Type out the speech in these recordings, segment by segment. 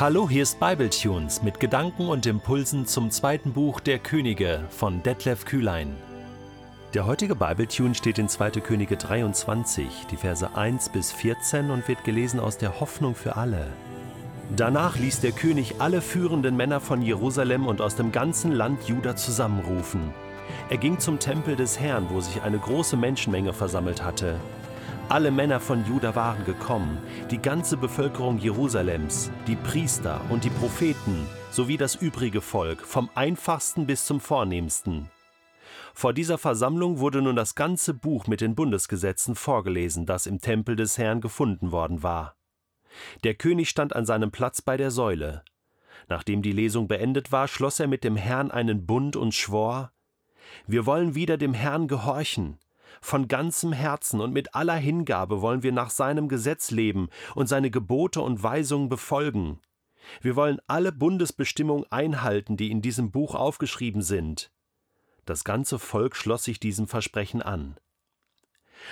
Hallo, hier ist Bibletunes mit Gedanken und Impulsen zum zweiten Buch der Könige von Detlef Kühlein. Der heutige Bibletune steht in 2. Könige 23, die Verse 1 bis 14 und wird gelesen aus der Hoffnung für alle. Danach ließ der König alle führenden Männer von Jerusalem und aus dem ganzen Land Juda zusammenrufen. Er ging zum Tempel des Herrn, wo sich eine große Menschenmenge versammelt hatte. Alle Männer von Juda waren gekommen, die ganze Bevölkerung Jerusalems, die Priester und die Propheten sowie das übrige Volk, vom einfachsten bis zum vornehmsten. Vor dieser Versammlung wurde nun das ganze Buch mit den Bundesgesetzen vorgelesen, das im Tempel des Herrn gefunden worden war. Der König stand an seinem Platz bei der Säule. Nachdem die Lesung beendet war, schloss er mit dem Herrn einen Bund und schwor Wir wollen wieder dem Herrn gehorchen, von ganzem Herzen und mit aller Hingabe wollen wir nach seinem Gesetz leben und seine Gebote und Weisungen befolgen. Wir wollen alle Bundesbestimmungen einhalten, die in diesem Buch aufgeschrieben sind. Das ganze Volk schloss sich diesem Versprechen an.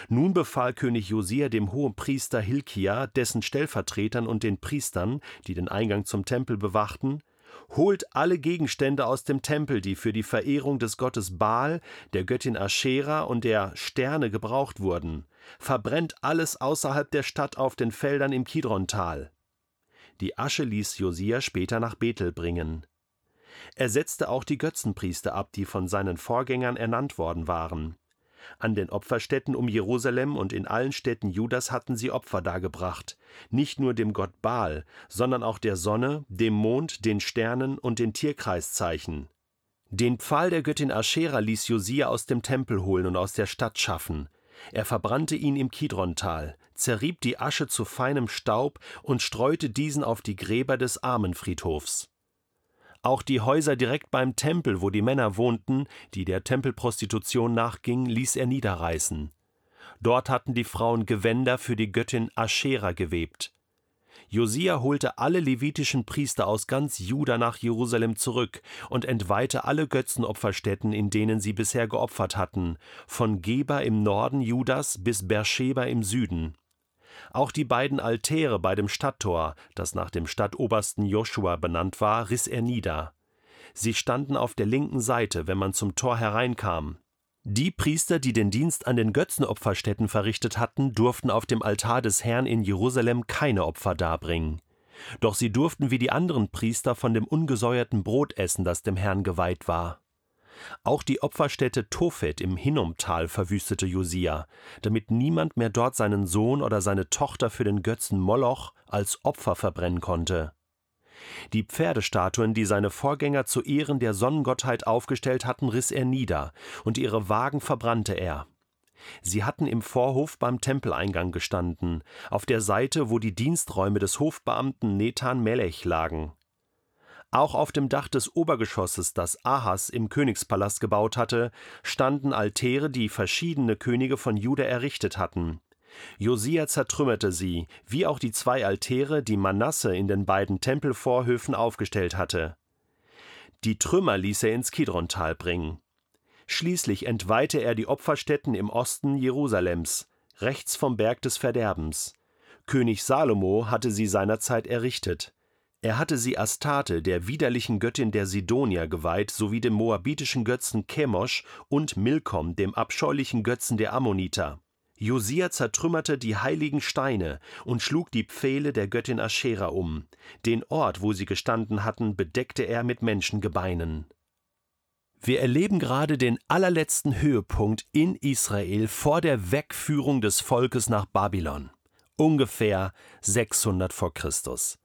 Nun befahl König Josia dem Hohenpriester Hilkia, dessen Stellvertretern und den Priestern, die den Eingang zum Tempel bewachten, holt alle Gegenstände aus dem Tempel, die für die Verehrung des Gottes Baal, der Göttin Aschera und der Sterne gebraucht wurden, verbrennt alles außerhalb der Stadt auf den Feldern im Kidrontal. Die Asche ließ Josia später nach Bethel bringen. Er setzte auch die Götzenpriester ab, die von seinen Vorgängern ernannt worden waren. An den Opferstätten um Jerusalem und in allen Städten Judas hatten sie Opfer dargebracht, nicht nur dem Gott Baal, sondern auch der Sonne, dem Mond, den Sternen und den Tierkreiszeichen. Den Pfahl der Göttin Aschera ließ Josia aus dem Tempel holen und aus der Stadt schaffen. Er verbrannte ihn im Kidrontal, zerrieb die Asche zu feinem Staub und streute diesen auf die Gräber des Armenfriedhofs. Auch die Häuser direkt beim Tempel, wo die Männer wohnten, die der Tempelprostitution nachgingen, ließ er niederreißen. Dort hatten die Frauen Gewänder für die Göttin Aschera gewebt. Josia holte alle levitischen Priester aus ganz Juda nach Jerusalem zurück und entweihte alle Götzenopferstätten, in denen sie bisher geopfert hatten, von Geba im Norden Judas bis Beersheba im Süden. Auch die beiden Altäre bei dem Stadttor, das nach dem Stadtobersten Joshua benannt war, riss er nieder. Sie standen auf der linken Seite, wenn man zum Tor hereinkam. Die Priester, die den Dienst an den Götzenopferstätten verrichtet hatten, durften auf dem Altar des Herrn in Jerusalem keine Opfer darbringen. Doch sie durften wie die anderen Priester von dem ungesäuerten Brot essen, das dem Herrn geweiht war. Auch die Opferstätte Tophet im Hinnomtal verwüstete Josia, damit niemand mehr dort seinen Sohn oder seine Tochter für den Götzen Moloch als Opfer verbrennen konnte. Die Pferdestatuen, die seine Vorgänger zu Ehren der Sonnengottheit aufgestellt hatten, riss er nieder, und ihre Wagen verbrannte er. Sie hatten im Vorhof beim Tempeleingang gestanden, auf der Seite, wo die Diensträume des Hofbeamten Nethan Melech lagen. Auch auf dem Dach des Obergeschosses, das Ahas im Königspalast gebaut hatte, standen Altäre, die verschiedene Könige von Juda errichtet hatten. Josia zertrümmerte sie, wie auch die zwei Altäre, die Manasse in den beiden Tempelvorhöfen aufgestellt hatte. Die Trümmer ließ er ins Kidrontal bringen. Schließlich entweihte er die Opferstätten im Osten Jerusalems, rechts vom Berg des Verderbens. König Salomo hatte sie seinerzeit errichtet. Er hatte sie Astarte, der widerlichen Göttin der Sidonier, geweiht, sowie dem moabitischen Götzen Chemosh und Milkom, dem abscheulichen Götzen der Ammoniter. Josia zertrümmerte die heiligen Steine und schlug die Pfähle der Göttin Aschera um. Den Ort, wo sie gestanden hatten, bedeckte er mit Menschengebeinen. Wir erleben gerade den allerletzten Höhepunkt in Israel vor der Wegführung des Volkes nach Babylon. Ungefähr 600 vor Christus.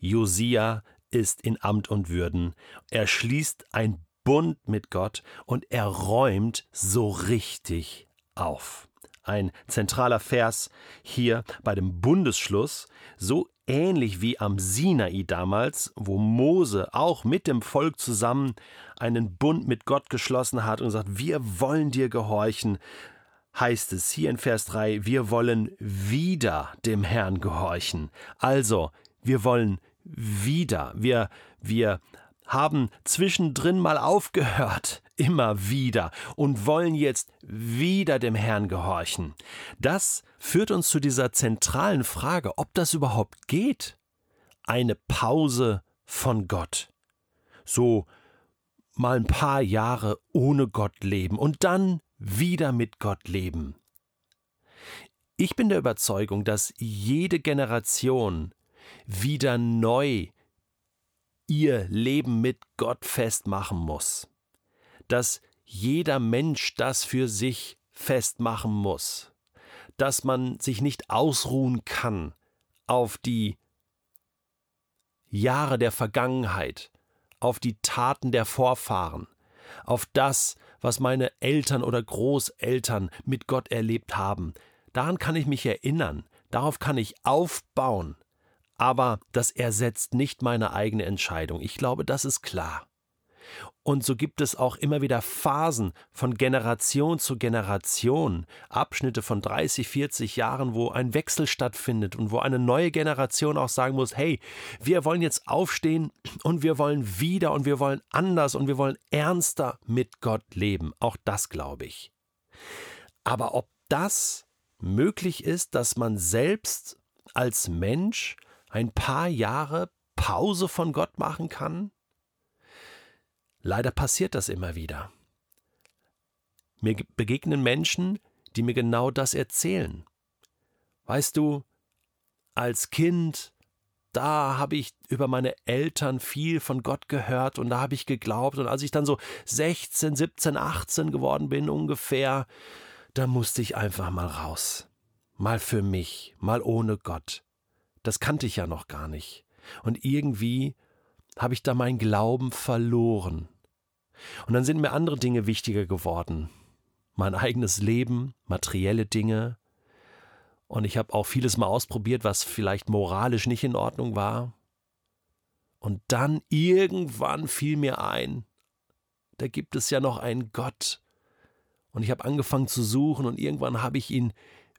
Josia ist in Amt und Würden. Er schließt ein Bund mit Gott und er räumt so richtig auf. Ein zentraler Vers hier bei dem Bundesschluss, so ähnlich wie am Sinai damals, wo Mose auch mit dem Volk zusammen einen Bund mit Gott geschlossen hat und sagt, wir wollen dir gehorchen, heißt es hier in Vers 3, wir wollen wieder dem Herrn gehorchen. Also, wir wollen wieder. Wir, wir haben zwischendrin mal aufgehört, immer wieder, und wollen jetzt wieder dem Herrn gehorchen. Das führt uns zu dieser zentralen Frage, ob das überhaupt geht. eine Pause von Gott. So mal ein paar Jahre ohne Gott leben und dann wieder mit Gott leben. Ich bin der Überzeugung, dass jede Generation wieder neu ihr Leben mit Gott festmachen muss. Dass jeder Mensch das für sich festmachen muss. Dass man sich nicht ausruhen kann auf die Jahre der Vergangenheit, auf die Taten der Vorfahren, auf das, was meine Eltern oder Großeltern mit Gott erlebt haben, Daran kann ich mich erinnern, darauf kann ich aufbauen, aber das ersetzt nicht meine eigene Entscheidung. Ich glaube, das ist klar. Und so gibt es auch immer wieder Phasen von Generation zu Generation, Abschnitte von 30, 40 Jahren, wo ein Wechsel stattfindet und wo eine neue Generation auch sagen muss, hey, wir wollen jetzt aufstehen und wir wollen wieder und wir wollen anders und wir wollen ernster mit Gott leben. Auch das glaube ich. Aber ob das möglich ist, dass man selbst als Mensch ein paar Jahre Pause von Gott machen kann? Leider passiert das immer wieder. Mir begegnen Menschen, die mir genau das erzählen. Weißt du, als Kind, da habe ich über meine Eltern viel von Gott gehört und da habe ich geglaubt. Und als ich dann so 16, 17, 18 geworden bin ungefähr, da musste ich einfach mal raus. Mal für mich, mal ohne Gott. Das kannte ich ja noch gar nicht. Und irgendwie habe ich da meinen Glauben verloren. Und dann sind mir andere Dinge wichtiger geworden. Mein eigenes Leben, materielle Dinge. Und ich habe auch vieles mal ausprobiert, was vielleicht moralisch nicht in Ordnung war. Und dann irgendwann fiel mir ein, da gibt es ja noch einen Gott, und ich habe angefangen zu suchen und irgendwann habe ich ihn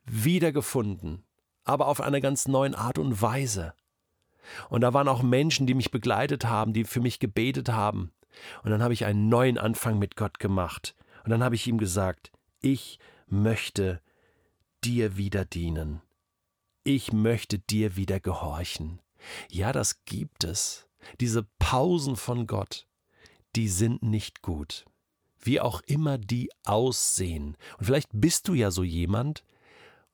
wiedergefunden, aber auf einer ganz neuen Art und Weise. Und da waren auch Menschen, die mich begleitet haben, die für mich gebetet haben. Und dann habe ich einen neuen Anfang mit Gott gemacht. Und dann habe ich ihm gesagt, ich möchte dir wieder dienen. Ich möchte dir wieder gehorchen. Ja, das gibt es. Diese Pausen von Gott, die sind nicht gut wie auch immer die aussehen. Und vielleicht bist du ja so jemand,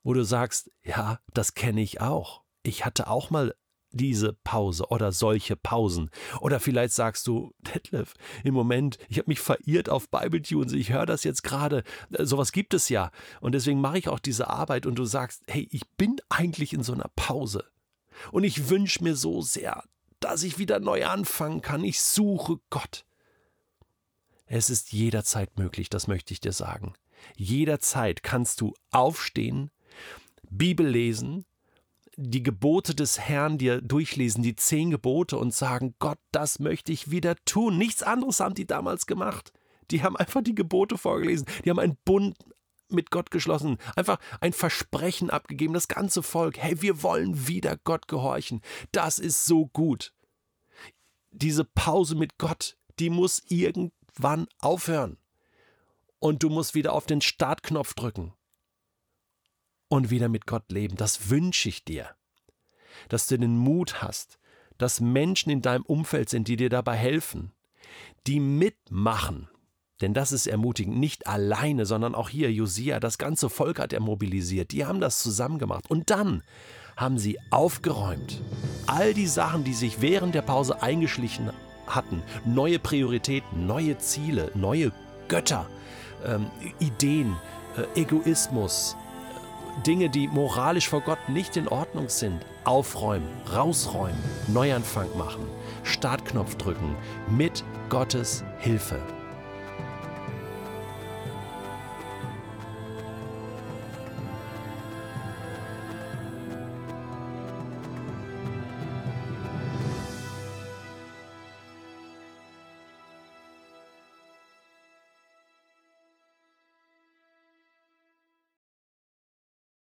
wo du sagst, ja, das kenne ich auch. Ich hatte auch mal diese Pause oder solche Pausen. Oder vielleicht sagst du, Detlef, im Moment, ich habe mich verirrt auf Bibletunes, ich höre das jetzt gerade, äh, sowas gibt es ja. Und deswegen mache ich auch diese Arbeit und du sagst, hey, ich bin eigentlich in so einer Pause. Und ich wünsche mir so sehr, dass ich wieder neu anfangen kann. Ich suche Gott. Es ist jederzeit möglich, das möchte ich dir sagen. Jederzeit kannst du aufstehen, Bibel lesen, die Gebote des Herrn dir durchlesen, die zehn Gebote und sagen, Gott, das möchte ich wieder tun. Nichts anderes haben die damals gemacht. Die haben einfach die Gebote vorgelesen, die haben einen Bund mit Gott geschlossen, einfach ein Versprechen abgegeben, das ganze Volk, hey, wir wollen wieder Gott gehorchen. Das ist so gut. Diese Pause mit Gott, die muss irgend irgendwann aufhören. Und du musst wieder auf den Startknopf drücken und wieder mit Gott leben. Das wünsche ich dir. Dass du den Mut hast, dass Menschen in deinem Umfeld sind, die dir dabei helfen, die mitmachen. Denn das ist ermutigend, nicht alleine, sondern auch hier Josia, das ganze Volk hat er mobilisiert, die haben das zusammen gemacht. Und dann haben sie aufgeräumt. All die Sachen, die sich während der Pause eingeschlichen hatten. Neue Prioritäten, neue Ziele, neue Götter, ähm, Ideen, äh, Egoismus, Dinge, die moralisch vor Gott nicht in Ordnung sind. Aufräumen, rausräumen, Neuanfang machen, Startknopf drücken mit Gottes Hilfe.